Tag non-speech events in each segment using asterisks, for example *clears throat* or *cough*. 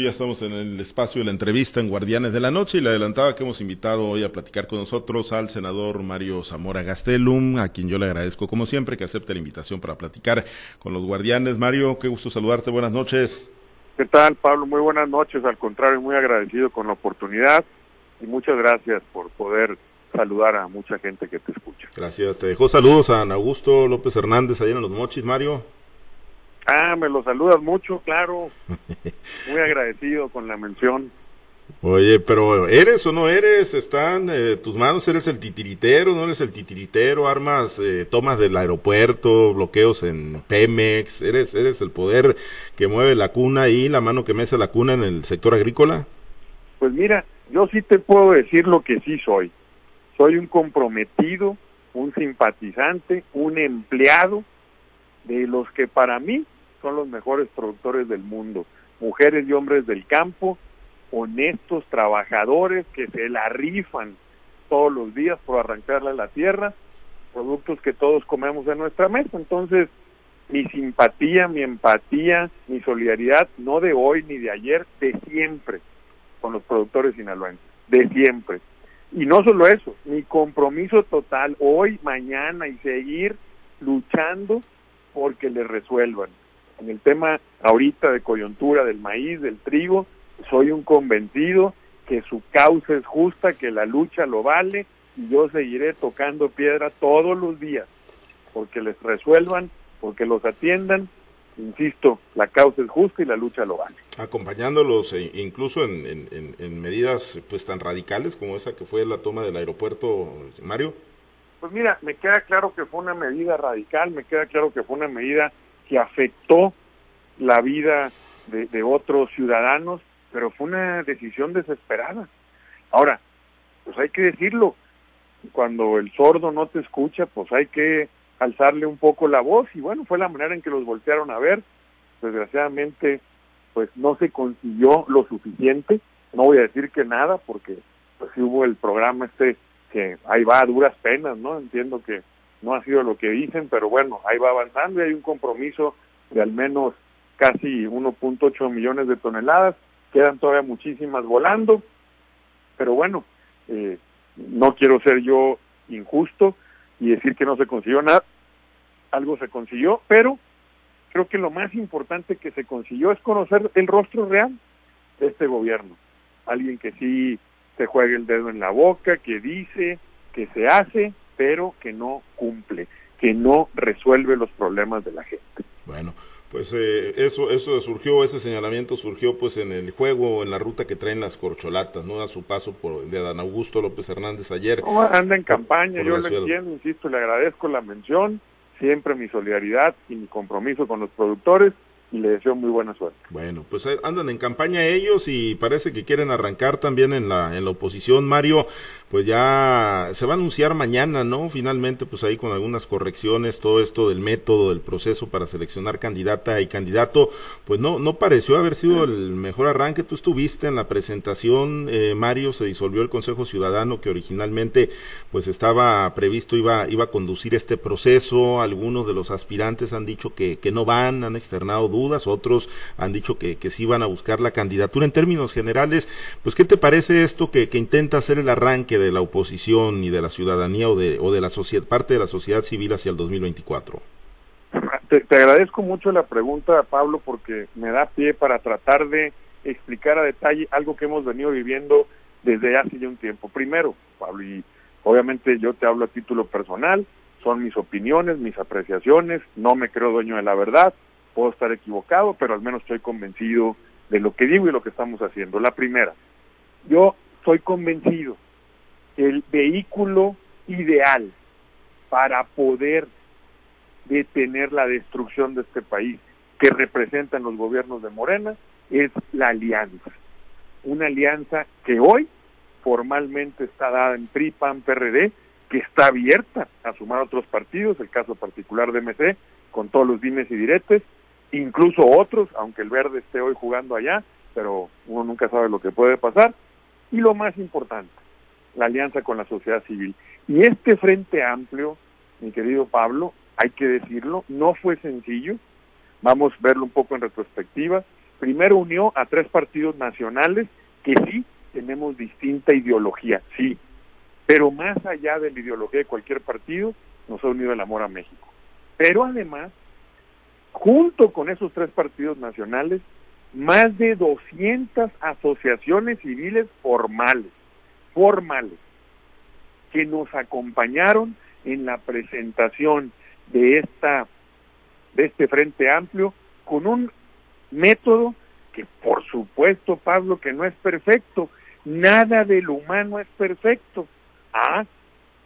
Ya estamos en el espacio de la entrevista en Guardianes de la Noche y le adelantaba que hemos invitado hoy a platicar con nosotros al senador Mario Zamora Gastelum, a quien yo le agradezco como siempre que acepte la invitación para platicar con los Guardianes. Mario, qué gusto saludarte, buenas noches. ¿Qué tal, Pablo? Muy buenas noches, al contrario, muy agradecido con la oportunidad y muchas gracias por poder saludar a mucha gente que te escucha. Gracias, te dejo saludos a Ana Augusto López Hernández allá en Los Mochis, Mario. Ah, me lo saludas mucho, claro. *laughs* Muy agradecido con la mención. Oye, pero ¿eres o no eres? ¿Están eh, tus manos? ¿Eres el titiritero? ¿No eres el titiritero? ¿Armas, eh, tomas del aeropuerto, bloqueos en Pemex? ¿Eres, ¿Eres el poder que mueve la cuna y la mano que mece la cuna en el sector agrícola? Pues mira, yo sí te puedo decir lo que sí soy. Soy un comprometido, un simpatizante, un empleado de los que para mí son los mejores productores del mundo, mujeres y hombres del campo, honestos, trabajadores que se la rifan todos los días por arrancarle a la tierra, productos que todos comemos en nuestra mesa. Entonces, mi simpatía, mi empatía, mi solidaridad, no de hoy ni de ayer, de siempre, con los productores sinaloenses, de siempre. Y no solo eso, mi compromiso total hoy, mañana y seguir luchando porque le resuelvan en el tema ahorita de coyuntura del maíz, del trigo, soy un convencido que su causa es justa, que la lucha lo vale y yo seguiré tocando piedra todos los días porque les resuelvan, porque los atiendan. Insisto, la causa es justa y la lucha lo vale. Acompañándolos e incluso en, en medidas pues tan radicales como esa que fue la toma del aeropuerto, Mario. Pues mira, me queda claro que fue una medida radical, me queda claro que fue una medida que afectó la vida de, otros ciudadanos, pero fue una decisión desesperada. Ahora, pues hay que decirlo, cuando el sordo no te escucha, pues hay que alzarle un poco la voz y bueno, fue la manera en que los voltearon a ver. Desgraciadamente, pues no se consiguió lo suficiente. No voy a decir que nada, porque pues hubo el programa este que ahí va a duras penas, ¿no? Entiendo que no ha sido lo que dicen, pero bueno, ahí va avanzando y hay un compromiso de al menos casi 1.8 millones de toneladas, quedan todavía muchísimas volando, pero bueno, eh, no quiero ser yo injusto y decir que no se consiguió nada, algo se consiguió, pero creo que lo más importante que se consiguió es conocer el rostro real de este gobierno, alguien que sí se juegue el dedo en la boca, que dice, que se hace pero que no cumple, que no resuelve los problemas de la gente. Bueno, pues eh, eso eso surgió, ese señalamiento surgió pues en el juego, en la ruta que traen las corcholatas, ¿no? A su paso por de Dan Augusto López Hernández ayer. anda en campaña, yo le entiendo, insisto, le agradezco la mención, siempre mi solidaridad y mi compromiso con los productores y le deseo muy buena suerte. Bueno, pues eh, andan en campaña ellos y parece que quieren arrancar también en la, en la oposición. Mario, pues ya se va a anunciar mañana, ¿no? Finalmente, pues ahí con algunas correcciones, todo esto del método, del proceso para seleccionar candidata y candidato, pues no, no pareció haber sido el mejor arranque. Tú estuviste en la presentación, eh, Mario, se disolvió el Consejo Ciudadano que originalmente pues estaba previsto, iba, iba a conducir este proceso. Algunos de los aspirantes han dicho que, que no van, han externado dudas, otros han dicho que, que sí van a buscar la candidatura. En términos generales, pues, ¿qué te parece esto que, que intenta hacer el arranque de la oposición y de la ciudadanía o de, o de la sociedad, parte de la sociedad civil hacia el 2024? Te, te agradezco mucho la pregunta, Pablo, porque me da pie para tratar de explicar a detalle algo que hemos venido viviendo desde hace ya un tiempo. Primero, Pablo, y obviamente yo te hablo a título personal, son mis opiniones, mis apreciaciones, no me creo dueño de la verdad, Puedo estar equivocado, pero al menos estoy convencido de lo que digo y lo que estamos haciendo. La primera, yo estoy convencido el vehículo ideal para poder detener la destrucción de este país que representan los gobiernos de Morena es la alianza. Una alianza que hoy formalmente está dada en PRI, PAN, PRD, que está abierta a sumar otros partidos, el caso particular de MC, con todos los dimes y diretes, incluso otros, aunque el verde esté hoy jugando allá, pero uno nunca sabe lo que puede pasar. Y lo más importante, la alianza con la sociedad civil. Y este frente amplio, mi querido Pablo, hay que decirlo, no fue sencillo. Vamos a verlo un poco en retrospectiva. primero unió a tres partidos nacionales que sí tenemos distinta ideología, sí, pero más allá de la ideología de cualquier partido, nos ha unido el amor a México. Pero además, junto con esos tres partidos nacionales, más de 200 asociaciones civiles formales, formales, que nos acompañaron en la presentación de esta de este Frente Amplio con un método que por supuesto, Pablo, que no es perfecto, nada de lo humano es perfecto. Ah,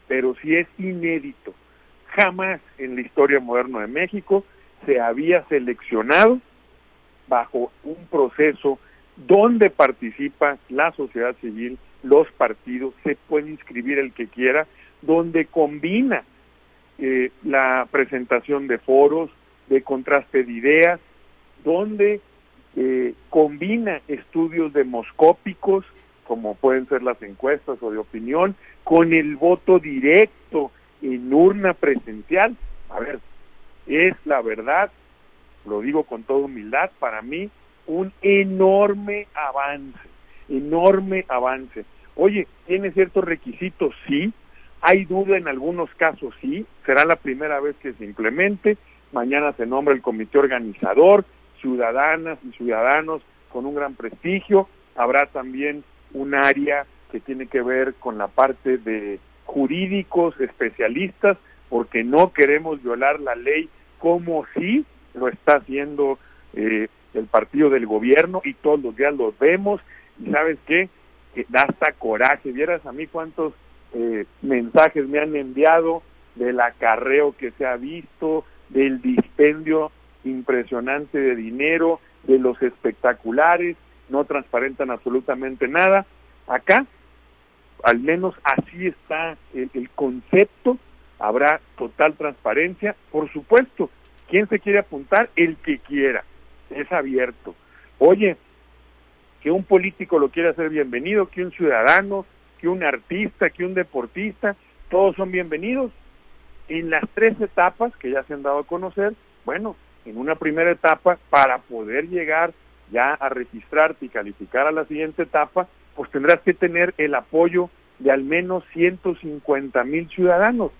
pero sí es inédito. Jamás en la historia moderna de México se había seleccionado bajo un proceso donde participa la sociedad civil, los partidos, se puede inscribir el que quiera, donde combina eh, la presentación de foros, de contraste de ideas, donde eh, combina estudios demoscópicos, como pueden ser las encuestas o de opinión, con el voto directo en urna presencial. A ver, es la verdad, lo digo con toda humildad, para mí un enorme avance, enorme avance. Oye, ¿tiene ciertos requisitos? Sí. ¿Hay duda en algunos casos? Sí. Será la primera vez que se implemente. Mañana se nombra el comité organizador, ciudadanas y ciudadanos con un gran prestigio. Habrá también un área que tiene que ver con la parte de jurídicos, especialistas, porque no queremos violar la ley como si lo está haciendo eh, el partido del gobierno y todos los días los vemos sabes qué, que da hasta coraje, vieras a mí cuántos eh, mensajes me han enviado del acarreo que se ha visto, del dispendio impresionante de dinero, de los espectaculares, no transparentan absolutamente nada. Acá, al menos así está el, el concepto, habrá total transparencia, por supuesto, ¿quién se quiere apuntar? El que quiera, es abierto. Oye, que un político lo quiera hacer bienvenido, que un ciudadano, que un artista, que un deportista, todos son bienvenidos. En las tres etapas que ya se han dado a conocer, bueno, en una primera etapa, para poder llegar ya a registrarte y calificar a la siguiente etapa, pues tendrás que tener el apoyo de al menos 150 mil ciudadanos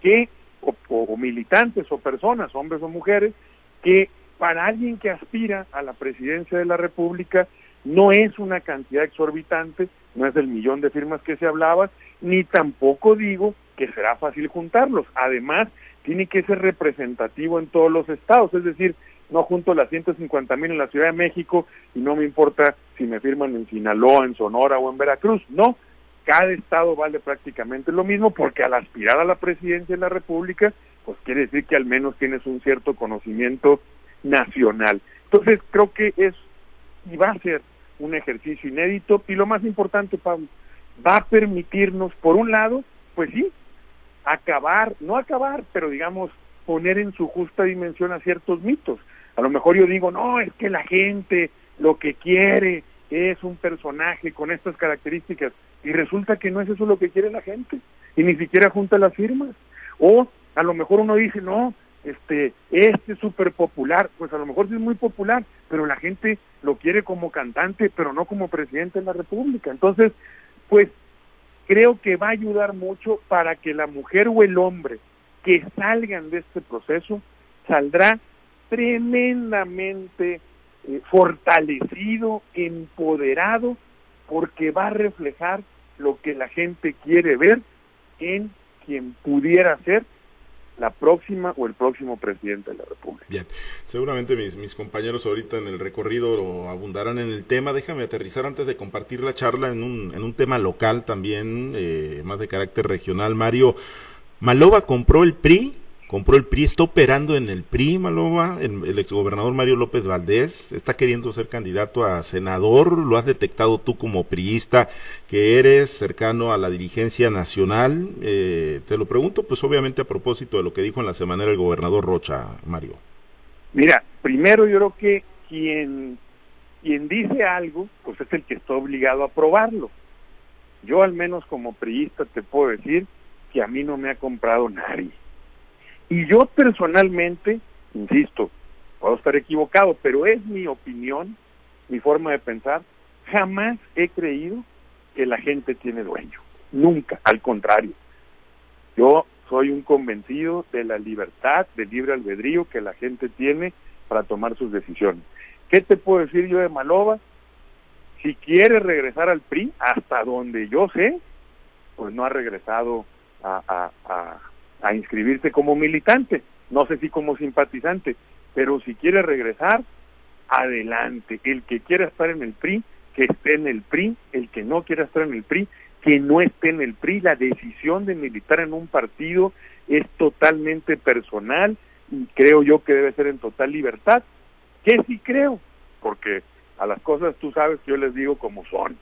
que o, o, militantes o personas, hombres o mujeres, que para alguien que aspira a la presidencia de la República no es una cantidad exorbitante, no es el millón de firmas que se hablaba, ni tampoco digo que será fácil juntarlos. Además, tiene que ser representativo en todos los estados, es decir, no junto las 150 mil en la Ciudad de México y no me importa si me firman en Sinaloa, en Sonora o en Veracruz, no, cada estado vale prácticamente lo mismo porque al aspirar a la presidencia de la República, pues quiere decir que al menos tienes un cierto conocimiento nacional. Entonces creo que es y va a ser un ejercicio inédito y lo más importante, Pablo, va a permitirnos, por un lado, pues sí, acabar, no acabar, pero digamos, poner en su justa dimensión a ciertos mitos. A lo mejor yo digo, no, es que la gente lo que quiere es un personaje con estas características y resulta que no es eso lo que quiere la gente y ni siquiera junta las firmas. O a lo mejor uno dice, no, este, este es súper popular, pues a lo mejor sí es muy popular, pero la gente lo quiere como cantante, pero no como presidente de la República. Entonces, pues creo que va a ayudar mucho para que la mujer o el hombre que salgan de este proceso saldrá tremendamente eh, fortalecido, empoderado, porque va a reflejar lo que la gente quiere ver en quien pudiera ser la próxima o el próximo presidente de la República. Bien, seguramente mis, compañeros ahorita en el recorrido abundarán en el tema. Déjame aterrizar antes de compartir la charla en un, en un tema local también, eh, más de carácter regional. Mario, Maloba compró el PRI compró el PRI, está operando en el PRI, Malova, el, el exgobernador Mario López Valdés, está queriendo ser candidato a senador, lo has detectado tú como priista que eres cercano a la dirigencia nacional, eh, te lo pregunto pues obviamente a propósito de lo que dijo en la semana el gobernador Rocha, Mario. Mira, primero yo creo que quien, quien dice algo, pues es el que está obligado a probarlo. Yo al menos como priista te puedo decir que a mí no me ha comprado nadie y yo personalmente, insisto, puedo estar equivocado, pero es mi opinión, mi forma de pensar, jamás he creído que la gente tiene dueño. Nunca, al contrario. Yo soy un convencido de la libertad, del libre albedrío que la gente tiene para tomar sus decisiones. ¿Qué te puedo decir yo de Maloba? Si quiere regresar al PRI, hasta donde yo sé, pues no ha regresado a, a inscribirse como militante, no sé si como simpatizante, pero si quiere regresar, adelante. El que quiera estar en el PRI, que esté en el PRI, el que no quiera estar en el PRI, que no esté en el PRI. La decisión de militar en un partido es totalmente personal y creo yo que debe ser en total libertad. Que sí creo, porque a las cosas tú sabes que yo les digo como son.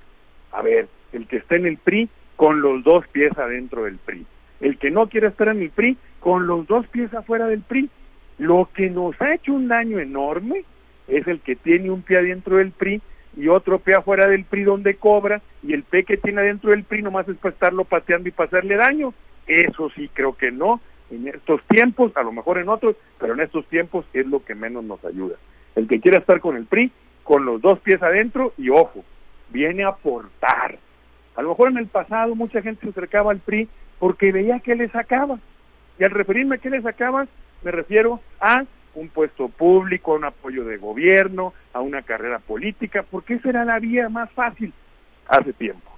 A ver, el que esté en el PRI con los dos pies adentro del PRI. El que no quiera estar en el PRI con los dos pies afuera del PRI. Lo que nos ha hecho un daño enorme es el que tiene un pie adentro del PRI y otro pie afuera del PRI donde cobra y el pie que tiene adentro del PRI nomás es para estarlo pateando y para hacerle daño. Eso sí creo que no. En estos tiempos, a lo mejor en otros, pero en estos tiempos es lo que menos nos ayuda. El que quiera estar con el PRI, con los dos pies adentro y ojo, viene a aportar. A lo mejor en el pasado mucha gente se acercaba al PRI porque veía que le sacaba. Y al referirme a qué le sacaba, me refiero a un puesto público, a un apoyo de gobierno, a una carrera política, porque esa era la vía más fácil hace tiempo.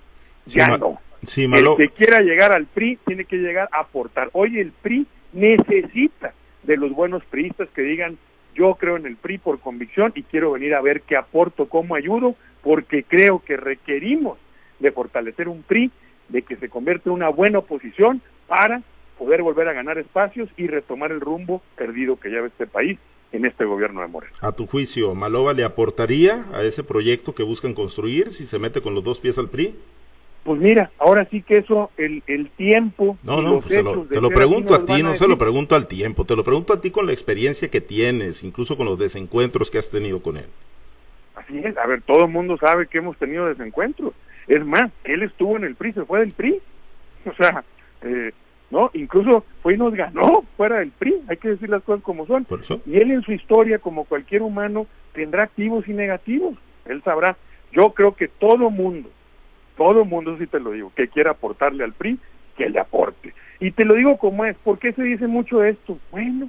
ya no. el que quiera llegar al PRI tiene que llegar a aportar. Hoy el PRI necesita de los buenos priistas que digan yo creo en el PRI por convicción y quiero venir a ver qué aporto, cómo ayudo, porque creo que requerimos de fortalecer un PRI, de que se convierta en una buena oposición para poder volver a ganar espacios y retomar el rumbo perdido que lleva este país en este gobierno de Moreno. A tu juicio, ¿Malova le aportaría a ese proyecto que buscan construir si se mete con los dos pies al PRI? Pues mira, ahora sí que eso, el, el tiempo... No, no, pues te lo pregunto a ti, no se lo pregunto al tiempo, te lo pregunto a ti con la experiencia que tienes, incluso con los desencuentros que has tenido con él. Así es, a ver, todo el mundo sabe que hemos tenido desencuentros. Es más, él estuvo en el PRI, se fue del PRI. O sea, eh, ¿no? Incluso fue y nos ganó fuera del PRI, hay que decir las cosas como son. Y él en su historia, como cualquier humano, tendrá activos y negativos, él sabrá. Yo creo que todo mundo, todo mundo, si te lo digo, que quiera aportarle al PRI, que le aporte. Y te lo digo como es, ¿por qué se dice mucho esto? Bueno,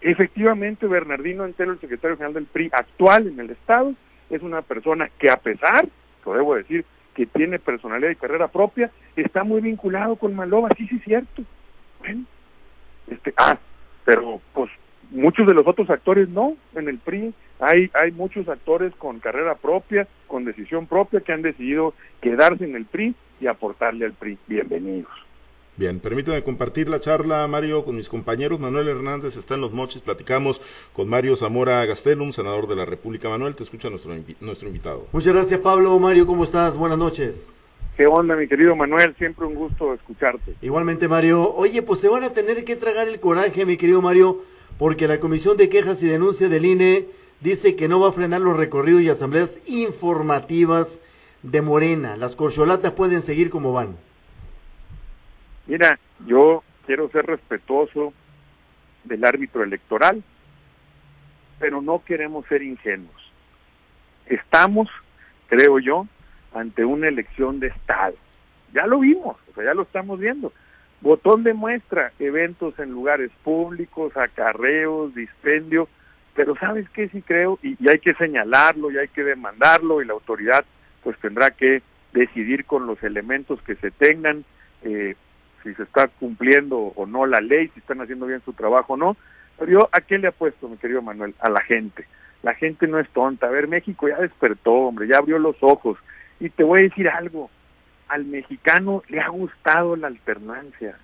efectivamente Bernardino Antelo, el secretario general del PRI actual en el Estado, es una persona que a pesar, lo debo decir, que tiene personalidad y carrera propia, está muy vinculado con Maloba, sí, sí, cierto. Bueno, este, ah, pero pues muchos de los otros actores no, en el PRI hay, hay muchos actores con carrera propia, con decisión propia, que han decidido quedarse en el PRI y aportarle al PRI. Bienvenidos. Bien, permítame compartir la charla, Mario, con mis compañeros. Manuel Hernández está en Los Mochis. Platicamos con Mario Zamora Gastelum, senador de la República. Manuel, te escucha nuestro, nuestro invitado. Muchas gracias, Pablo. Mario, ¿cómo estás? Buenas noches. ¿Qué onda, mi querido Manuel? Siempre un gusto escucharte. Igualmente, Mario. Oye, pues se van a tener que tragar el coraje, mi querido Mario, porque la Comisión de Quejas y Denuncias del INE dice que no va a frenar los recorridos y asambleas informativas de Morena. Las corcholatas pueden seguir como van. Mira, yo quiero ser respetuoso del árbitro electoral, pero no queremos ser ingenuos. Estamos, creo yo, ante una elección de Estado. Ya lo vimos, o sea, ya lo estamos viendo. Botón de muestra, eventos en lugares públicos, acarreos, dispendio, pero ¿sabes qué? Sí creo, y, hay que señalarlo, y hay que demandarlo, y la autoridad pues tendrá que decidir con los elementos que se tengan, eh, si se está cumpliendo o no la ley, si están haciendo bien su trabajo o no. Pero yo, ¿a qué le apuesto, mi querido Manuel? A la gente. La gente no es tonta. A ver, México ya despertó, hombre, ya abrió los ojos. Y te voy a decir algo, al mexicano le ha gustado la alternancia.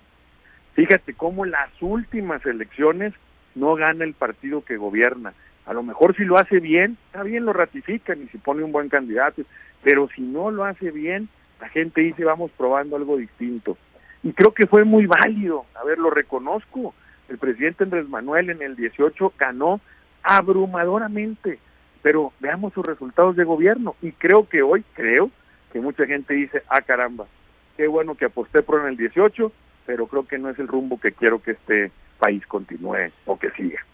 Fíjate cómo las últimas elecciones no gana el partido que gobierna. A lo mejor si lo hace bien, está bien, lo ratifican y si pone un buen candidato, pero si no lo hace bien, la gente dice vamos probando algo distinto y creo que fue muy válido. A ver, lo reconozco. El presidente Andrés Manuel en el 18 ganó abrumadoramente, pero veamos sus resultados de gobierno y creo que hoy, creo que mucha gente dice, ah caramba, qué bueno que aposté por en el 18, pero creo que no es el rumbo que quiero que este país continúe o que siga.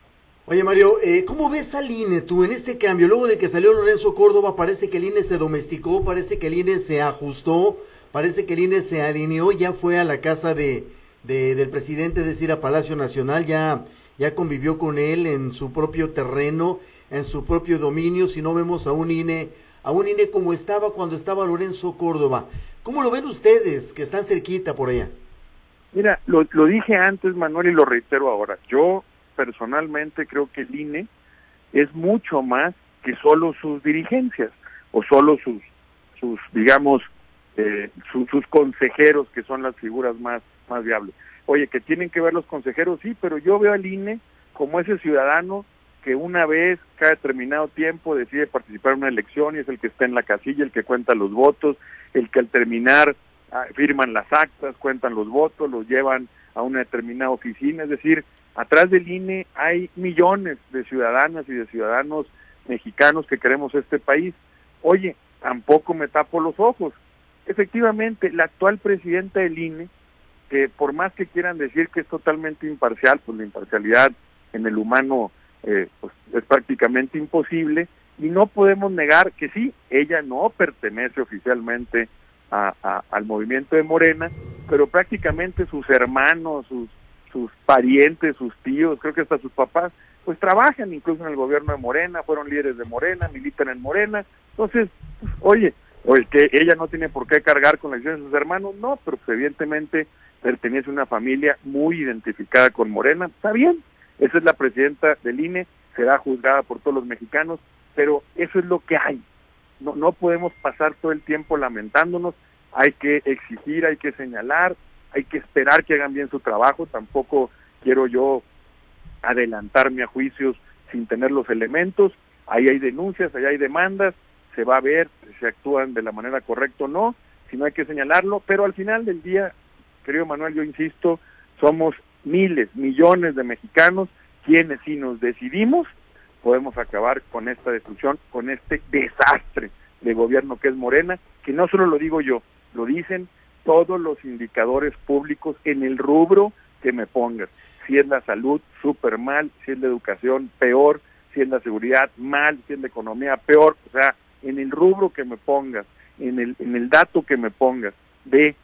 Oye Mario, eh, ¿cómo ves al INE tú en este cambio? Luego de que salió Lorenzo Córdoba, parece que el INE se domesticó, parece que el INE se ajustó, parece que el INE se alineó, ya fue a la casa de, del presidente, es decir, a Palacio Nacional, ya, ya convivió con él en su propio terreno, en su propio dominio, si no vemos a un INE, a un INE como estaba cuando estaba Lorenzo Córdoba. ¿Cómo lo ven ustedes que están cerquita por allá? Mira, lo, lo dije antes, Manuel, y lo reitero ahora. Yo personalmente creo que el INE es mucho más que solo sus dirigencias o solo sus, sus digamos, eh, sus consejeros, que son las figuras más, más viables. Oye, que tienen que ver los consejeros, sí, pero yo veo al INE como ese ciudadano que una vez, cada determinado tiempo, decide participar en una elección y es el que está en la casilla, el que cuenta los votos, el que al terminar ah, firman las actas, cuentan los votos, los llevan a una determinada oficina, es decir, atrás del INE hay millones de ciudadanas y de ciudadanos mexicanos que queremos este país. Oye, tampoco me tapo los ojos. Efectivamente, la actual presidenta del INE, que por más que quieran decir que es totalmente imparcial, pues la imparcialidad en el humano eh, pues es prácticamente imposible, y no podemos negar que sí, ella no pertenece oficialmente al movimiento de Morena, pero prácticamente sus hermanos, sus, sus parientes, sus tíos, creo que hasta sus papás, pues trabajan incluso en el gobierno de Morena, fueron líderes de Morena, militan en Morena. Entonces, pues, oye, o el que ella no tiene por qué cargar con la decisión de sus hermanos, no, pero pues, evidentemente pertenece a una familia muy identificada con Morena, está bien, esa es la presidenta del INE, será juzgada por todos los mexicanos, pero eso es lo que hay. No, no podemos pasar todo el tiempo lamentándonos, hay que exigir, hay que señalar, hay que esperar que hagan bien su trabajo, tampoco quiero yo adelantarme a juicios sin tener los elementos, ahí hay denuncias, ahí hay demandas, se va a ver si actúan de la manera correcta o no, si no hay que señalarlo, pero al final del día, querido Manuel, yo insisto, somos miles, millones de mexicanos quienes si nos decidimos podemos acabar con esta destrucción, con este desastre de gobierno que es Morena, que no solo lo digo yo, lo dicen todos los indicadores públicos en el rubro que me pongas. Si es la salud, súper mal, si es la educación, peor, si es la seguridad, mal, si es la economía, peor. O sea, en el rubro que me pongas, en el, en el dato que me pongas de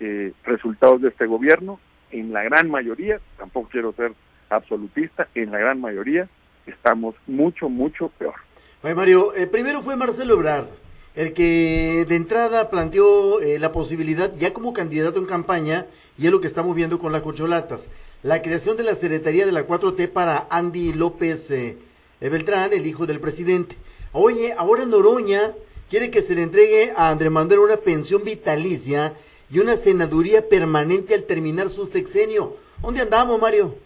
eh, resultados de este gobierno, en la gran mayoría, tampoco quiero ser absolutista, en la gran mayoría estamos mucho, mucho peor. Mario, eh, primero fue Marcelo Ebrard el que de entrada planteó eh, la posibilidad, ya como candidato en campaña, y es lo que estamos viendo con las corcholatas, la creación de la Secretaría de la 4T para Andy López eh, Beltrán, el hijo del presidente. Oye, ahora Noroña quiere que se le entregue a André Manuel una pensión vitalicia y una senaduría permanente al terminar su sexenio. ¿Dónde andamos, Mario?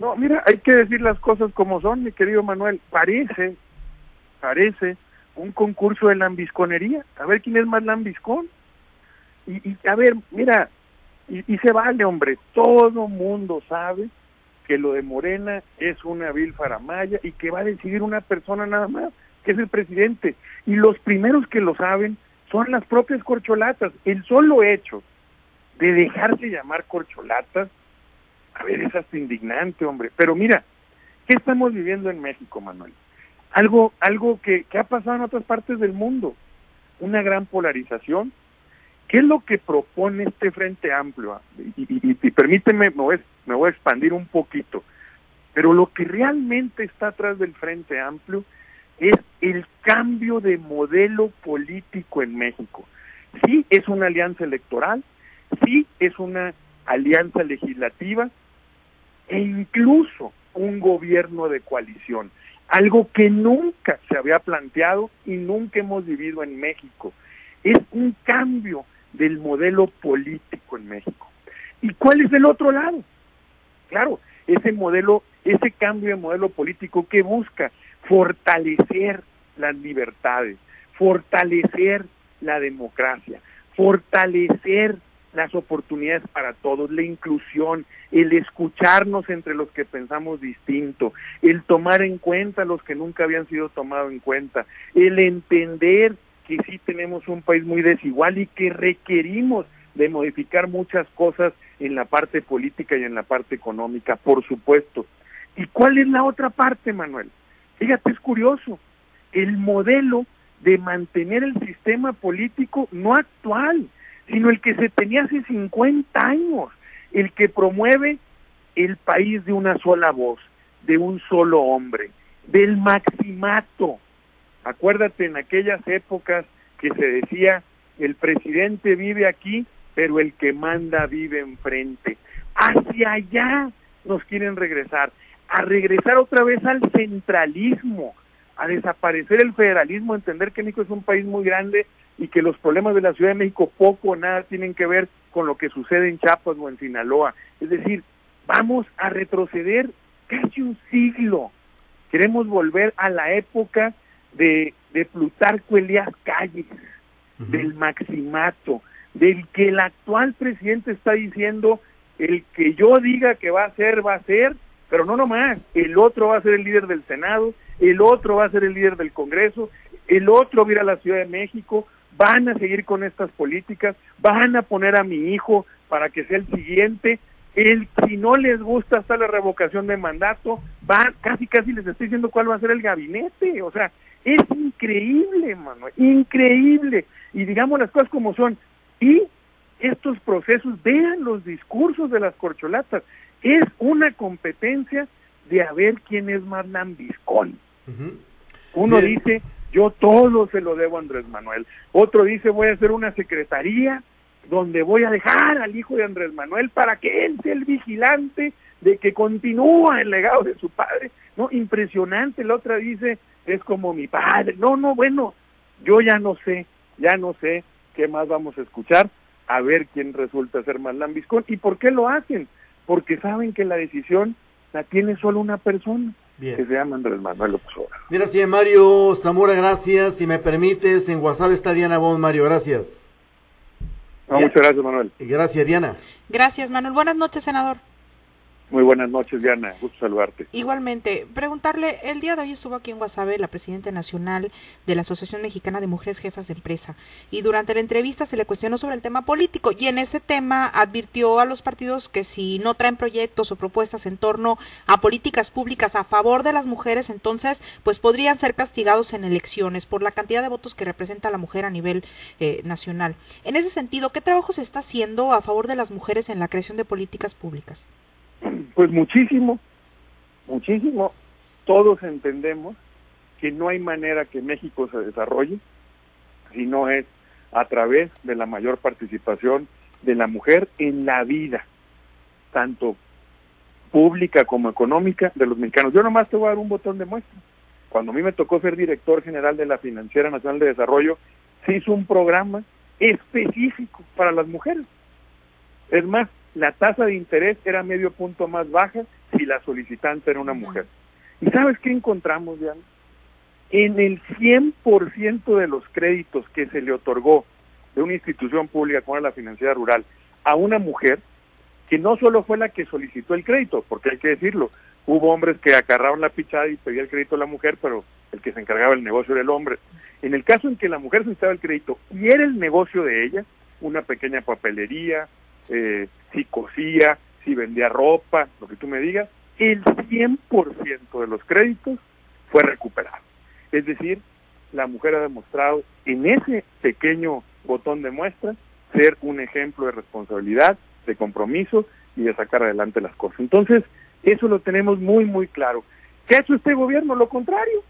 No, mira, hay que decir las cosas como son, mi querido Manuel. Parece, *laughs* parece un concurso de lambisconería, a ver quién es más lambiscón. Y, y a ver, mira, y, se vale, hombre, todo mundo sabe que lo de Morena es una vil faramaya y que va a decidir una persona nada más, que es el presidente. Y los primeros que lo saben son las propias corcholatas. El solo hecho de dejarse llamar corcholatas, a ver, es hasta indignante, hombre. Pero mira, ¿qué estamos viviendo en México, Manuel? algo, algo que, ha pasado en otras partes del mundo, una gran polarización. ¿Qué es lo que propone este Frente Amplio? Y, permíteme, me voy, me voy a expandir un poquito, pero lo que realmente está atrás del Frente Amplio es el cambio de modelo político en México. Sí es una alianza electoral, sí es una alianza legislativa e incluso un gobierno de coalición algo que nunca se había planteado y nunca hemos vivido en México. Es un cambio del modelo político en México. ¿Y cuál es el otro lado? Claro, ese modelo, ese cambio de modelo político que busca fortalecer las libertades, fortalecer la democracia, fortalecer las oportunidades para todos, la inclusión, el escucharnos entre los que pensamos distinto, el tomar en cuenta los que nunca habían sido tomados en cuenta, el entender que sí tenemos un país muy desigual y que requerimos de modificar muchas cosas en la parte política y en la parte económica, por supuesto. ¿Y cuál es la otra parte, Manuel? Fíjate, es curioso. El modelo de mantener el sistema político no actual, sino el que se tenía hace 50 años, el que promueve el país de una sola voz, de un solo hombre, del maximato. Acuérdate en aquellas épocas que se decía, el presidente vive aquí, pero el que manda vive enfrente. Hacia allá nos quieren regresar, a regresar otra vez al centralismo, a desaparecer el federalismo, entender que México es un país muy grande y que los problemas de la Ciudad de México poco o nada tienen que ver con lo que sucede en Chiapas o en Sinaloa. Es decir, vamos a retroceder casi un siglo. Queremos volver a la época de, de Plutarco Elías Calles, del maximato, del que el actual presidente está diciendo, el que yo diga que va a ser, va a ser, pero no nomás, el otro va a ser el líder del Senado, el otro va a ser el líder del Congreso, el otro va a ir a la Ciudad de México, van a seguir con estas políticas, van a poner a mi hijo para que sea el siguiente, el si no les gusta hasta la revocación de mandato, va, casi casi les estoy diciendo cuál va a ser el gabinete, o sea, es increíble, Manuel, increíble, y digamos las cosas como son, y estos procesos, vean los discursos de las corcholatas, es una competencia de a ver quién es más lambiscón. Uno dice, yo todo se lo debo a Andrés Manuel. Otro dice, voy a hacer una secretaría donde voy a dejar al hijo de Andrés Manuel para que él sea el vigilante de que continúa el legado de su padre. No, impresionante. La otra dice, es como mi padre. No, no, bueno, yo ya no sé, ya no sé qué más vamos a escuchar, a ver quién resulta ser más lambiscón. ¿Y por qué lo hacen? Porque saben que la decisión la tiene solo una persona. Que se llama Andrés Manuel López Obrador. Mira, sí, Mario Zamora, gracias. Si me permites, en WhatsApp está Diana Bon, Mario, gracias. muchas gracias, Manuel. Gracias, Diana. Gracias, Manuel. Buenas noches, senador. Muy buenas noches, Diana. Gusto saludarte. Igualmente, preguntarle, el día de hoy estuvo aquí en Guasave la presidenta nacional de la Asociación Mexicana de Mujeres Jefas de Empresa y durante la entrevista se le cuestionó sobre el tema político y en ese tema advirtió a los partidos que si no traen proyectos o propuestas en torno a políticas públicas a favor de las mujeres, entonces pues podrían ser castigados en elecciones por la cantidad de votos que representa la mujer a nivel eh, nacional. En ese sentido, ¿qué trabajo se está haciendo a favor de las mujeres en la creación de políticas públicas? *clears throat* Pues muchísimo, muchísimo. Todos entendemos que no hay manera que México se desarrolle si no es a través de la mayor participación de la mujer en la vida, tanto pública como económica de los mexicanos. Yo nomás te voy a dar un botón de muestra. Cuando a mí me tocó ser director general de la Financiera Nacional de Desarrollo, se hizo un programa específico para las mujeres. Es más, la tasa de interés era medio punto más baja si la solicitante era una mujer. ¿Y sabes qué encontramos, Diana? En el 100% de los créditos que se le otorgó de una institución pública como la financiera rural a una mujer, que no solo fue la que solicitó el crédito, porque hay que decirlo, hubo hombres que acarraban la pichada y pedía el crédito a la mujer, pero el que se encargaba del negocio era el hombre. En el caso en que la mujer solicitaba el crédito y era el negocio de ella, una pequeña papelería, eh, si cosía, si vendía ropa, lo que tú me digas, el 100% de los créditos fue recuperado. Es decir, la mujer ha demostrado en ese pequeño botón de muestra ser un ejemplo de responsabilidad, de compromiso y de sacar adelante las cosas. Entonces, eso lo tenemos muy, muy claro. ¿Qué ha hecho este gobierno? Lo contrario.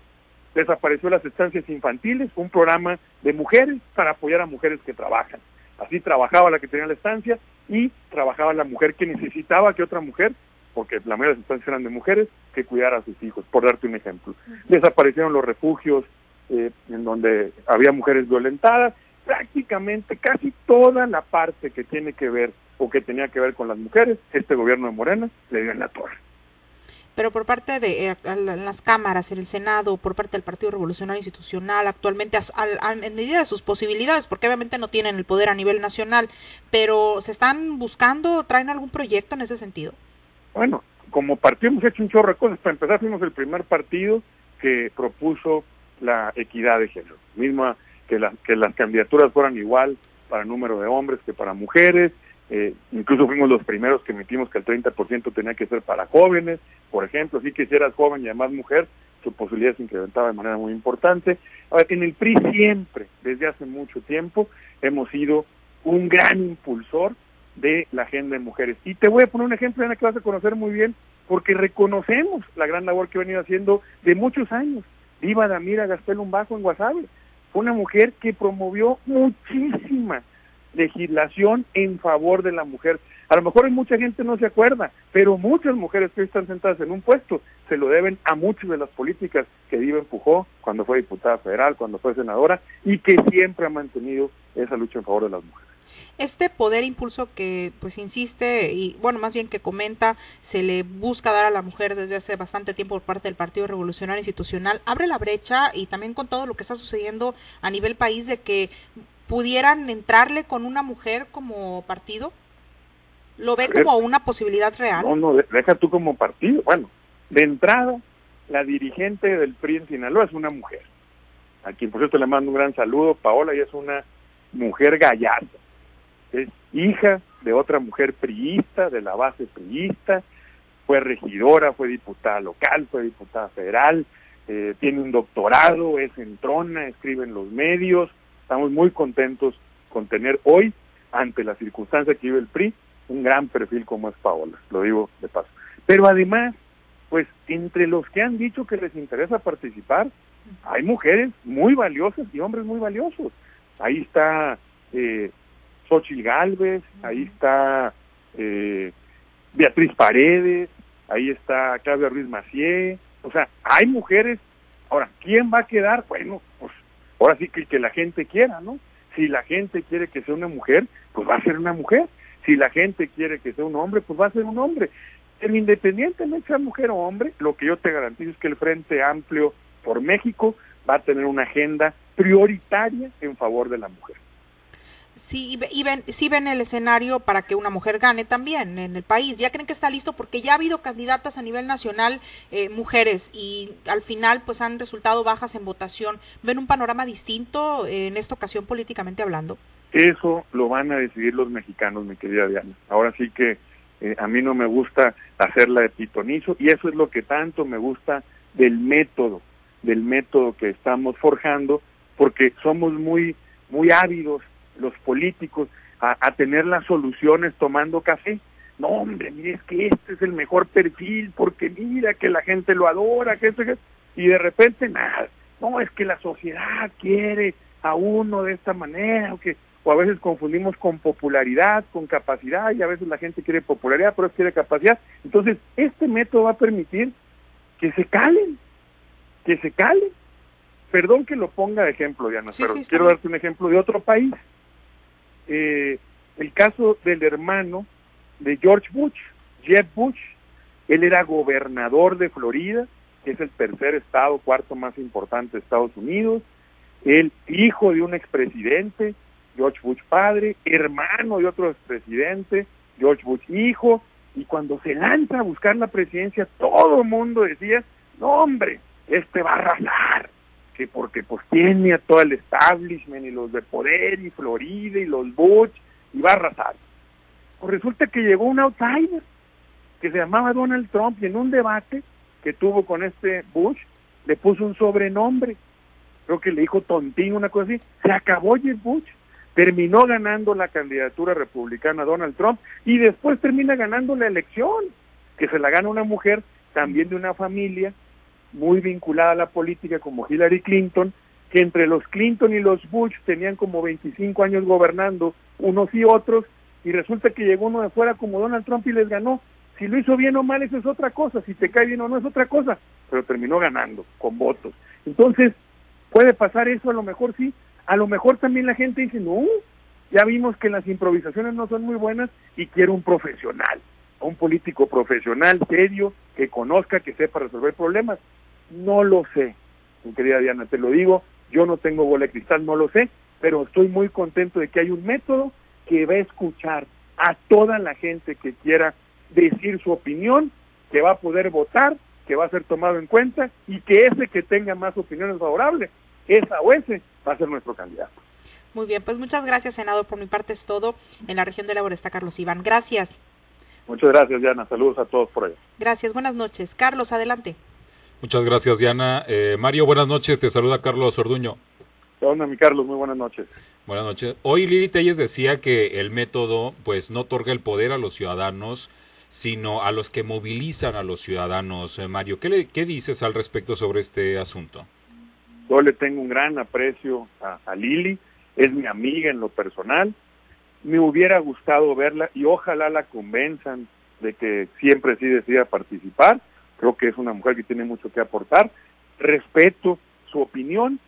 Desapareció las estancias infantiles, un programa de mujeres para apoyar a mujeres que trabajan. Así trabajaba la que tenía la estancia y trabajaba la mujer que necesitaba que otra mujer, porque la mayoría de las estancias eran de mujeres, que cuidara a sus hijos, por darte un ejemplo. Desaparecieron los refugios eh, en donde había mujeres violentadas, prácticamente casi toda la parte que tiene que ver o que tenía que ver con las mujeres, este gobierno de Morena le dio en la torre pero por parte de eh, las cámaras, en el Senado, por parte del Partido Revolucionario Institucional, actualmente en medida de sus posibilidades, porque obviamente no tienen el poder a nivel nacional, pero se están buscando, traen algún proyecto en ese sentido. Bueno, como partido hemos hecho un chorro de cosas. Para empezar, fuimos el primer partido que propuso la equidad de género, misma que, que las candidaturas fueran igual para número de hombres que para mujeres, eh, incluso fuimos los primeros que emitimos que el 30% tenía que ser para jóvenes, por ejemplo, si quisieras joven y además mujer, su posibilidad se incrementaba de manera muy importante. Ahora, en el PRI siempre, desde hace mucho tiempo, hemos sido un gran impulsor de la agenda de mujeres. Y te voy a poner un ejemplo, Ana, que vas a conocer muy bien, porque reconocemos la gran labor que ha venido haciendo de muchos años. Viva Damira Gastelum Bajo en Guasave. Fue una mujer que promovió muchísima legislación en favor de la mujer. A lo mejor mucha gente no se acuerda, pero muchas mujeres que están sentadas en un puesto se lo deben a muchas de las políticas que Diva empujó cuando fue diputada federal, cuando fue senadora y que siempre ha mantenido esa lucha en favor de las mujeres. Este poder impulso que pues insiste y bueno, más bien que comenta, se le busca dar a la mujer desde hace bastante tiempo por parte del Partido Revolucionario Institucional, abre la brecha y también con todo lo que está sucediendo a nivel país de que pudieran entrarle con una mujer como partido? ¿Lo ve como una posibilidad real? No, no, deja tú como partido. Bueno, de entrada, la dirigente del PRI en Sinaloa es una mujer, a quien por cierto le mando un gran saludo. Paola y es una mujer gallarda. Es hija de otra mujer priista, de la base priista, fue regidora, fue diputada local, fue diputada federal, eh, tiene un doctorado, es entrona, escribe en los medios, Estamos muy contentos con tener hoy, ante la circunstancia que vive el PRI, un gran perfil como es Paola, lo digo de paso. Pero además, pues entre los que han dicho que les interesa participar, hay mujeres muy valiosas y hombres muy valiosos. Ahí está eh, Xochitl Galvez, ahí está eh, Beatriz Paredes, ahí está Claudia Ruiz Macié, o sea, hay mujeres. Ahora, ¿quién va a quedar? Bueno, pues ahora sí que, que la gente quiera, ¿no? Si la gente quiere que sea una mujer, pues va a ser una mujer. Si la gente quiere que sea un hombre, pues va a ser un hombre. Pero independientemente sea mujer o hombre, lo que yo te garantizo es que el Frente Amplio por México va a tener una agenda prioritaria en favor de la mujer. Sí, y ven, sí ven el escenario para que una mujer gane también en el país. ¿Ya creen que está listo? Porque ya ha habido candidatas a nivel nacional, eh, mujeres, y al final pues han resultado bajas en votación. ¿Ven un panorama distinto en esta ocasión políticamente hablando? Eso lo van a decidir los mexicanos, mi querida Diana. Ahora sí que eh, a mí no me gusta hacerla de pitonizo y eso es lo que tanto me gusta del método, del método que estamos forjando, porque somos muy, muy ávidos los políticos a, tener las soluciones tomando café. No, hombre, mire, es que este es el mejor perfil, porque mira que la gente lo adora, que este, y de repente nada. No, es que la sociedad quiere a uno de esta manera, o, que, o a veces confundimos con popularidad, con capacidad, y a veces la gente quiere popularidad, pero quiere capacidad. Entonces, este método va a permitir que se calen, que se calen. Perdón que lo ponga de ejemplo, Diana, pero quiero darte un ejemplo de otro país eh, el caso del hermano de George Bush, Jeb Bush. Él era gobernador de Florida, que es el tercer estado, cuarto más importante de Estados Unidos. El hijo de un expresidente, George Bush padre, hermano de otro expresidente, George Bush hijo. Y cuando se lanza a buscar la presidencia, todo el mundo decía, no hombre, este va a arrasar porque pues tiene a todo el establishment y los de poder y Florida y los Bush y va a arrasar. Pues resulta que llegó un outsider que se llamaba Donald Trump y en un debate que tuvo con este Bush le puso un sobrenombre, creo que le dijo tontín, una cosa así, se acabó Jeb Bush, terminó ganando la candidatura republicana Donald Trump y después termina ganando la elección, que se la gana una mujer también de una familia muy vinculada a la política como Hillary Clinton, que entre los Clinton y los Bush tenían como 25 años gobernando unos y otros, y resulta que llegó uno de fuera como Donald Trump y les ganó. Si lo hizo bien o mal, eso es otra cosa, si te cae bien o no es otra cosa, pero terminó ganando con votos. Entonces, puede pasar eso, a lo mejor sí, a lo mejor también la gente dice, no, ya vimos que las improvisaciones no son muy buenas y quiero un profesional, un político profesional, serio, que conozca, que sepa resolver problemas. No lo sé, mi querida Diana, te lo digo, yo no tengo bola de cristal, no lo sé, pero estoy muy contento de que hay un método que va a escuchar a toda la gente que quiera decir su opinión, que va a poder votar, que va a ser tomado en cuenta y que ese que tenga más opiniones favorables, esa o ese, va a ser nuestro candidato. Muy bien, pues muchas gracias, senador. Por mi parte es todo. En la región de Labor está Carlos Iván. Gracias. Muchas gracias, Diana. Saludos a todos por allá. Gracias, buenas noches. Carlos, adelante. Muchas gracias, Diana. Eh, Mario, buenas noches. Te saluda Carlos Orduño. ¿Qué onda, mi Carlos? Muy buenas noches. Buenas noches. Hoy Lili Telles decía que el método pues no otorga el poder a los ciudadanos, sino a los que movilizan a los ciudadanos. Eh, Mario, ¿qué, le, ¿qué dices al respecto sobre este asunto? Yo le tengo un gran aprecio a, a Lili, es mi amiga en lo personal. Me hubiera gustado verla y ojalá la convenzan de que siempre sí decida participar. Creo que es una mujer que tiene mucho que aportar. Respeto su opinión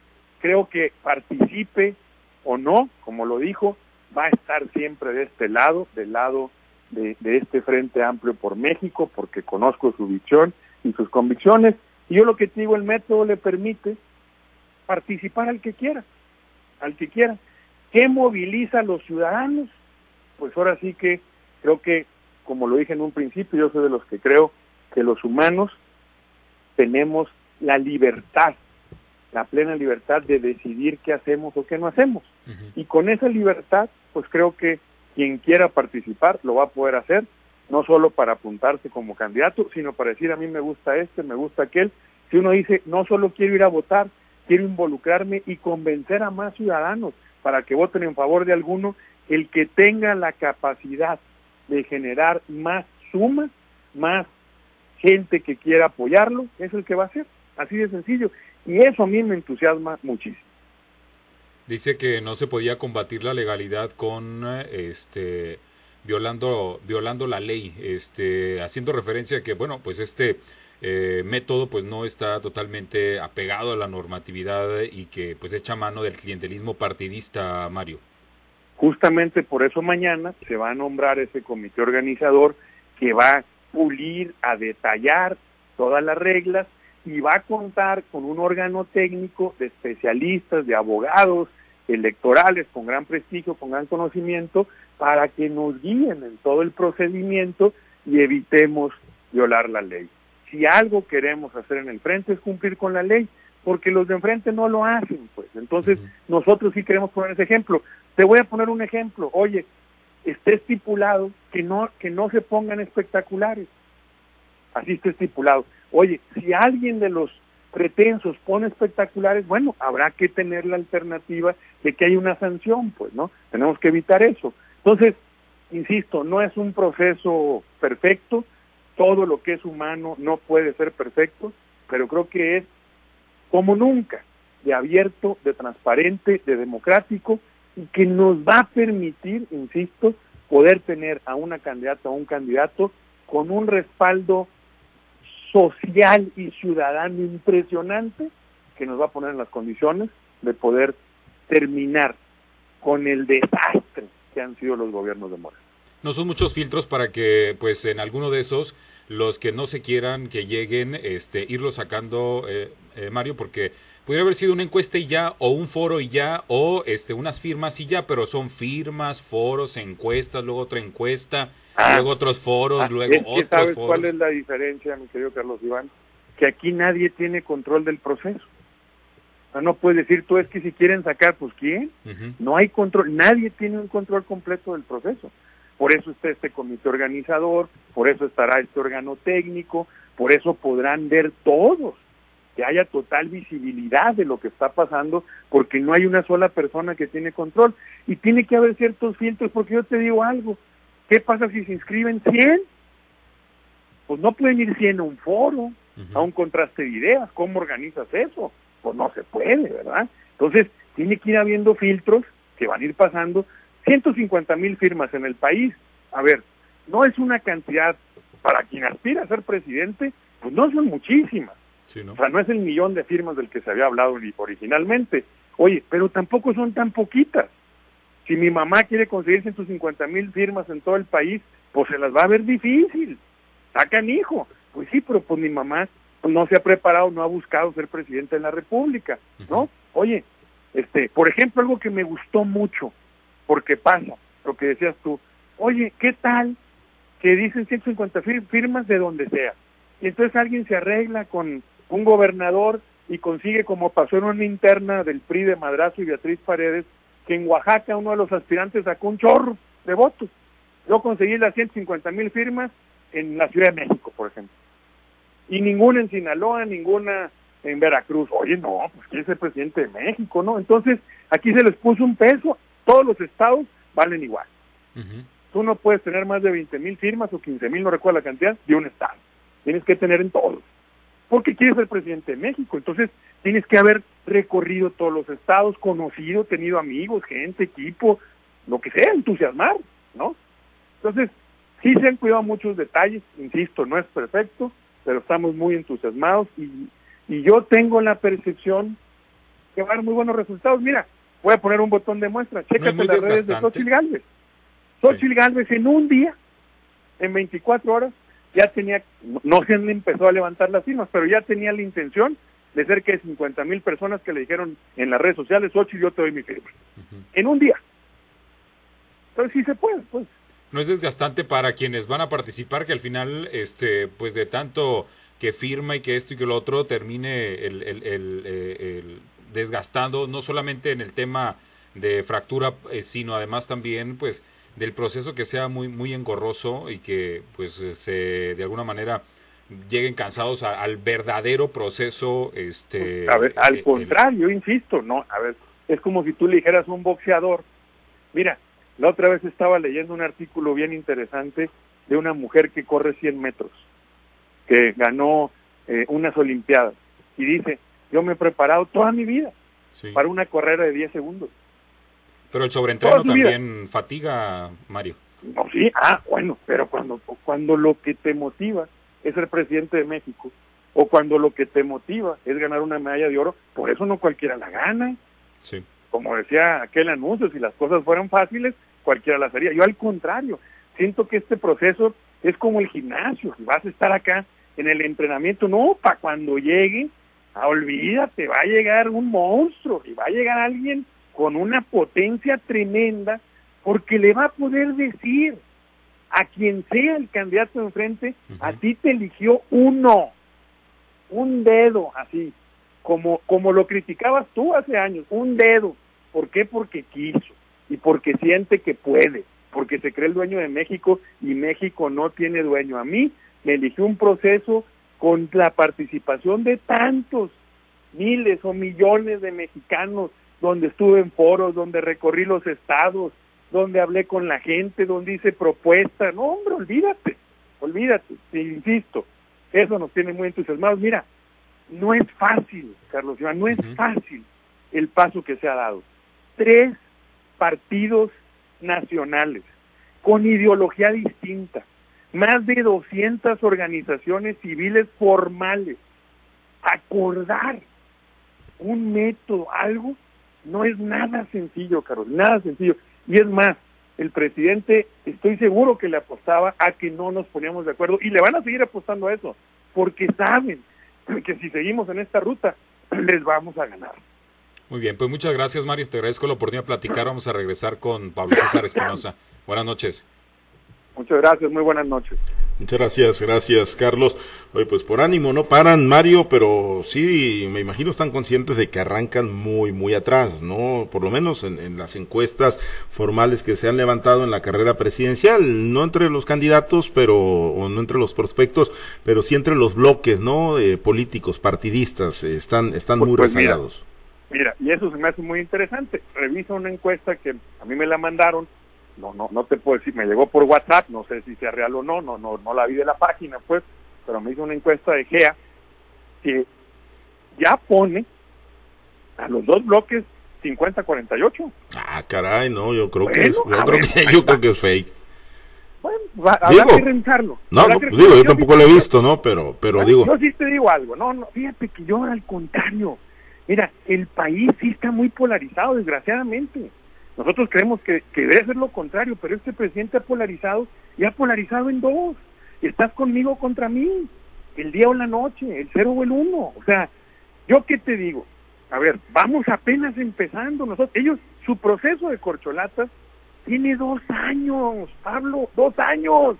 creo que participe o no, como lo dijo, va a estar siempre de este lado, del lado de, este Frente Amplio por México, porque conozco su visión y sus convicciones. Y yo lo que te digo, el método le permite participar al que quiera, al que quiera. ¿Qué moviliza a los ciudadanos? Pues ahora sí que creo que, como lo dije en un principio, yo soy de los que creo que los humanos tenemos la libertad la plena libertad de decidir qué hacemos o qué no hacemos. Y con esa libertad, pues creo que quien quiera participar lo va a poder hacer, no solo para apuntarse como candidato, sino para decir a mí me gusta este, me gusta aquel. Si uno dice, no solo quiero ir a votar, quiero involucrarme y convencer a más ciudadanos para que voten en favor de alguno, el que tenga la capacidad de generar más suma, más gente que quiera apoyarlo, es el que va a ser. Así de sencillo. Y eso a mí me entusiasma muchísimo. Dice que no se podía combatir la legalidad con este violando violando la ley, este haciendo referencia a que bueno, pues este eh, método pues no está totalmente apegado a la normatividad y que pues echa mano del clientelismo partidista, Mario. Justamente por eso mañana se va a nombrar ese comité organizador que va a pulir, a detallar todas las reglas y va a contar con un órgano técnico de especialistas, de abogados electorales con gran prestigio, con gran conocimiento, para que nos guíen en todo el procedimiento y evitemos violar la ley. Si algo queremos hacer en el frente es cumplir con la ley, porque los de enfrente no lo hacen, pues. Entonces, nosotros sí queremos poner ese ejemplo. Te voy a poner un ejemplo. Oye, está estipulado que no que no se pongan espectaculares. Así está estipulado. Oye, si alguien de los pretensos pone espectaculares, bueno, habrá que tener la alternativa de que hay una sanción, pues, ¿no? Tenemos que evitar eso. Entonces, insisto, no es un proceso perfecto, todo lo que es humano no puede ser perfecto, pero creo que es como nunca, de abierto, de transparente, de democrático, y que nos va a permitir, insisto, poder tener a una candidata o un candidato con un respaldo social y ciudadano impresionante que nos va a poner en las condiciones de poder terminar con el desastre que han sido los gobiernos de Moreno. No son muchos filtros para que, pues, en alguno de esos, los que no se quieran que lleguen, este, irlo sacando, eh, eh, Mario, porque Podría haber sido una encuesta y ya, o un foro y ya, o este, unas firmas y ya, pero son firmas, foros, encuestas, luego otra encuesta, ah. luego otros foros, ah, luego otros ¿sabes cuál es la diferencia, mi querido Carlos Iván? Que aquí nadie tiene control del proceso. O sea, no puedes decir tú es que si quieren sacar, pues ¿quién? No hay control, nadie tiene un control completo del proceso. Por eso está este comité organizador, por eso estará este órgano técnico, por eso podrán ver todos que haya total visibilidad de lo que está pasando, porque no hay una sola persona que tiene control. Y tiene que haber ciertos filtros, porque yo te digo algo, ¿qué pasa si se inscriben 100? Pues no pueden ir 100 a un foro, a un contraste de ideas, ¿cómo organizas eso? Pues no se puede, ¿verdad? Entonces, tiene que ir habiendo filtros que van a ir pasando. 150 mil firmas en el país, a ver, no es una cantidad para quien aspira a ser presidente, pues no son muchísimas o sea, no es el millón de firmas del que se había hablado originalmente. Oye, pero tampoco son tan poquitas. Si mi mamá quiere conseguir 150 mil firmas en todo el país, pues se las va a ver difícil. Sacan hijo. Pues sí, pero pues mi mamá no se ha preparado, no ha buscado ser presidente de la República, ¿no? Oye, este, por ejemplo, algo que me gustó mucho, porque pasa, lo que decías tú, oye, ¿qué tal que dicen 150 firmas de donde sea? Y entonces alguien se arregla con un gobernador y consigue, como pasó en una interna del PRI de Madrazo y Beatriz Paredes, que en Oaxaca uno de los aspirantes sacó un chorro de votos. Yo conseguí las 150 mil firmas en la Ciudad de México, por ejemplo. Y ninguna en Sinaloa, ninguna en Veracruz. Oye, no, pues que es el presidente de México, ¿no? Entonces, aquí se les puso un peso, todos los estados valen igual. Tú no puedes tener más de 20 mil firmas o 15 mil, no recuerdo la cantidad, de un estado. Tienes que tener en todos. Porque quieres ser presidente de México. Entonces, tienes que haber recorrido todos los estados, conocido, tenido amigos, gente, equipo, lo que sea, entusiasmar, ¿no? Entonces, sí se han cuidado muchos detalles, insisto, no es perfecto, pero estamos muy entusiasmados y, y yo tengo la percepción que va a dar muy buenos resultados. Mira, voy a poner un botón de muestra, chécate las redes de Xochitl Galvez. Xochitl Galvez en un día, en 24 horas, ya tenía, no se empezó a levantar las firmas, pero ya tenía la intención de cerca de 50 mil personas que le dijeron en las redes sociales, Xochitl, yo te doy mi firma. En un día. Entonces sí se puede, pues. No es desgastante para quienes van a participar que al final, este, pues de tanto que firma y que esto y que lo otro termine el, el, el, eh, desgastando, no solamente en el tema de fractura, eh, sino además también, pues, del proceso que sea muy, muy engorroso y que, pues, se, de alguna manera lleguen cansados al verdadero proceso, este... A ver, al contrario, insisto, no, a ver, es como si tú le dijeras a un boxeador, mira, la otra vez estaba leyendo un artículo bien interesante de una mujer que corre 100 metros, que ganó eh, unas Olimpiadas, y dice, yo me he preparado toda mi vida para una carrera de 10 segundos. Pero el sobreentreno también fatiga, Mario. No, sí, ah, bueno, pero cuando, cuando lo que te motiva es ser presidente de México, o cuando lo que te motiva es ganar una medalla de oro, por eso no cualquiera la gana. Sí como decía aquel anuncio, si las cosas fueran fáciles, cualquiera las haría. Yo al contrario, siento que este proceso es como el gimnasio, si vas a estar acá en el entrenamiento, no, para cuando llegue, ah, olvídate, va a llegar un monstruo y va a llegar alguien con una potencia tremenda, porque le va a poder decir a quien sea el candidato enfrente, a ti te eligió uno, un dedo, así, como, como lo criticabas tú hace años, un dedo. ¿Por qué? Porque quiso y porque siente que puede, porque se cree el dueño de México y México no tiene dueño. A mí me eligió un proceso con la participación de tantos miles o millones de mexicanos, donde estuve en foros, donde recorrí los estados, donde hablé con la gente, donde hice propuestas. No, hombre, olvídate, olvídate, te insisto, eso nos tiene muy entusiasmados. Mira, no es fácil, Carlos Iván, no es fácil el paso que se ha dado. Tres partidos nacionales con ideología distinta, más de 200 organizaciones civiles formales, acordar un método, algo, no es nada sencillo, Carlos, nada sencillo. Y es más, el presidente, estoy seguro que le apostaba a que no nos poníamos de acuerdo y le van a seguir apostando a eso, porque saben que si seguimos en esta ruta, les vamos a ganar. Muy bien, pues muchas gracias Mario, te agradezco la oportunidad de platicar. Vamos a regresar con Pablo César Espinosa. Buenas noches. Muchas gracias, muy buenas noches. Muchas gracias, gracias Carlos. Oye, pues por ánimo no paran Mario, pero sí, me imagino están conscientes de que arrancan muy, muy atrás, ¿no? Por lo menos en, las encuestas formales que se han levantado en la carrera presidencial, no entre los candidatos, pero, o no entre los prospectos, pero sí entre los bloques, ¿no? Eh, políticos, partidistas, eh, están, están pues, muy pues rezagados. Mira, y eso se me hace muy interesante. Revisa una encuesta que a mí me la mandaron no, no, no te puedo decir, me llegó por WhatsApp, no sé si sea real o no, no, no, no la vi de la página, pues, pero me hizo una encuesta de GEA que ya pone a los dos bloques 50-48. Ah, caray, no, yo creo que es, yo, creo, que, yo creo que es fake. Bueno, va, habrá que revisarlo. No, no digo, yo, tampoco lo he visto, ¿no? Pero, pero digo. Yo sí te digo algo, no, no, fíjate que yo al contrario. Mira, el país sí está muy polarizado, desgraciadamente. Nosotros creemos que, debe ser lo contrario, pero este presidente ha polarizado y ha polarizado en dos. Estás conmigo contra mí, el día o la noche, el cero o el uno. O sea, ¿yo qué te digo? A ver, vamos apenas empezando nosotros. Ellos, su proceso de corcholatas tiene dos años, Pablo, dos años.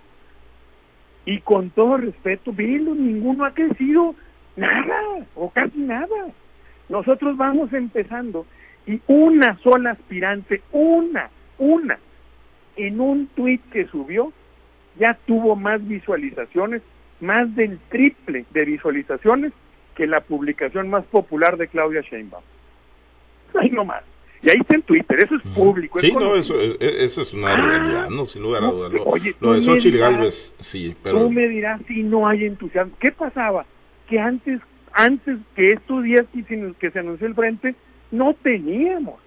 Y con todo respeto, velo, ninguno ha crecido nada, o casi nada. Nosotros vamos empezando Y una sola aspirante, una, una, en un tuit que subió, ya tuvo más visualizaciones, más del triple de visualizaciones que la publicación más popular de Claudia Sheinbaum. Ahí nomás. Y ahí está en Twitter, eso es público. Sí, no, eso, eso es una ah, realidad, no, sin lugar a dudas. Lo, oye, lo de Xochitl Galvez, sí, pero... Tú me dirás si no hay entusiasmo. ¿Qué pasaba? Que antes, antes que estos días que, que se anunció el frente, no teníamos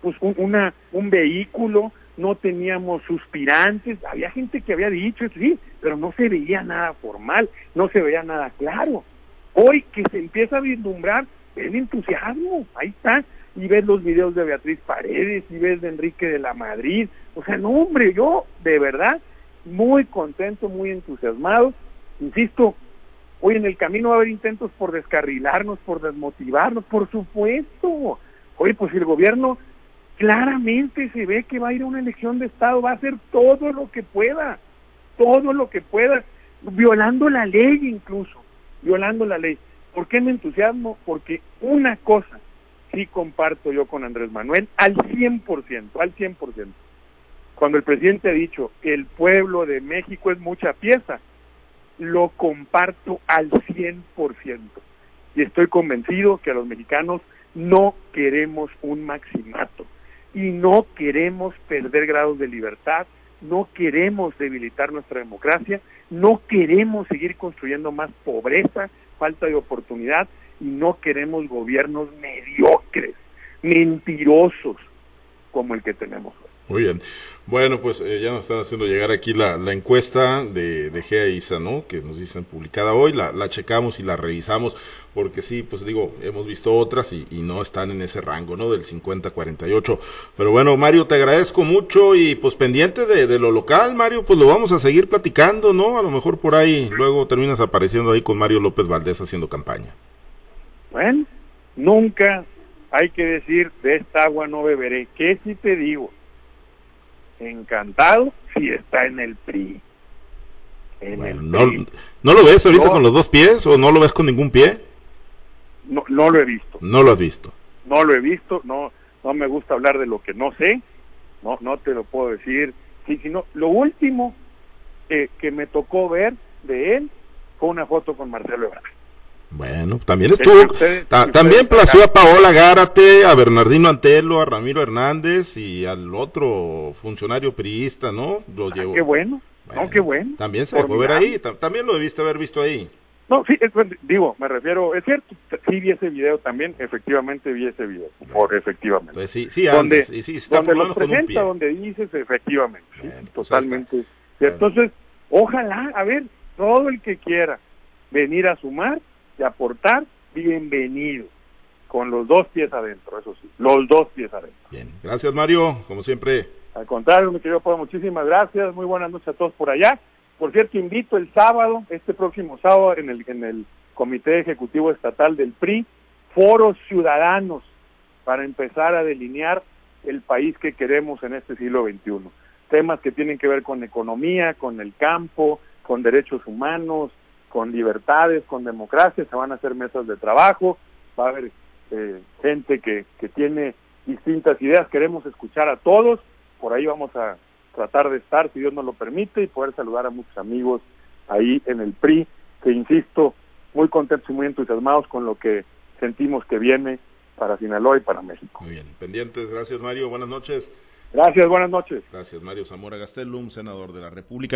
pues un, una, un vehículo, no teníamos suspirantes, había gente que había dicho, sí, pero no se veía nada formal, no se veía nada claro. Hoy que se empieza a vislumbrar el entusiasmo, ahí está, y ves los videos de Beatriz Paredes, y ves de Enrique de la Madrid, o sea, no hombre, yo de verdad muy contento, muy entusiasmado, insisto, hoy en el camino va a haber intentos por descarrilarnos, por desmotivarnos, por supuesto, oye, pues el gobierno claramente se ve que va a ir a una elección de Estado, va a hacer todo lo que pueda, todo lo que pueda, violando la ley incluso, violando la ley. ¿Por qué me entusiasmo? Porque una cosa sí comparto yo con Andrés Manuel al 100%, al 100%. Cuando el presidente ha dicho, el pueblo de México es mucha pieza, lo comparto al 100%. Y estoy convencido que a los mexicanos no queremos un maximato y no queremos perder grados de libertad, no queremos debilitar nuestra democracia, no queremos seguir construyendo más pobreza, falta de oportunidad y no queremos gobiernos mediocres, mentirosos como el que tenemos. Muy bien. Bueno, pues eh, ya nos están haciendo llegar aquí la, encuesta de, de GEA ¿no? Que nos dicen publicada hoy, la, checamos y la revisamos, porque sí, pues digo, hemos visto otras y, no están en ese rango, ¿no? Del 50-48. Pero bueno, Mario, te agradezco mucho y pues pendiente de, de, lo local, Mario, pues lo vamos a seguir platicando, ¿no? A lo mejor por ahí luego terminas apareciendo ahí con Mario López Valdés haciendo campaña. Bueno, nunca hay que decir, de esta agua no beberé. ¿Qué si te digo? Encantado si está en el PRI. no, lo ves ahorita con los dos pies o no lo ves con ningún pie? No, no lo he visto. No lo has visto. No lo he visto, no, no me gusta hablar de lo que no sé, no, no te lo puedo decir. Sí, sino, lo último que me tocó ver de él fue una foto con Marcelo Ebrard. Bueno, también estuvo, también plació a Paola Gárate, a Bernardino Antelo, a Ramiro Hernández y al otro funcionario priista, ¿no? Lo ah, Qué bueno, no, qué bueno. También se dejó ver ahí, también lo debiste haber visto ahí. No, sí, digo, me refiero, es cierto, sí vi ese video también, efectivamente vi ese video, por efectivamente. Pues sí, sí, donde, y sí, está donde lo presenta, donde dices, efectivamente, pues totalmente. Entonces, ojalá, a ver, todo el que quiera venir a sumar, de aportar, bienvenido. Con los dos pies adentro, eso sí, los dos pies adentro. Bien, gracias Mario, como siempre. Al contrario, mi querido Pablo, muchísimas gracias, muy buenas noches a todos por allá. Por cierto, invito el sábado, este próximo sábado, en el, en el Comité Ejecutivo Estatal del PRI, foros ciudadanos para empezar a delinear el país que queremos en este siglo XXI. Temas que tienen que ver con economía, con el campo, con derechos humanos, con libertades, con democracia, se van a hacer mesas de trabajo, va a haber eh, gente que, que tiene distintas ideas, queremos escuchar a todos, por ahí vamos a tratar de estar, si Dios nos lo permite, y poder saludar a muchos amigos ahí en el PRI, que insisto, muy contentos y muy entusiasmados con lo que sentimos que viene para Sinaloa y para México. Muy bien, pendientes, gracias Mario, buenas noches. Gracias, buenas noches. Gracias Mario Zamora Gastelum, senador de la República.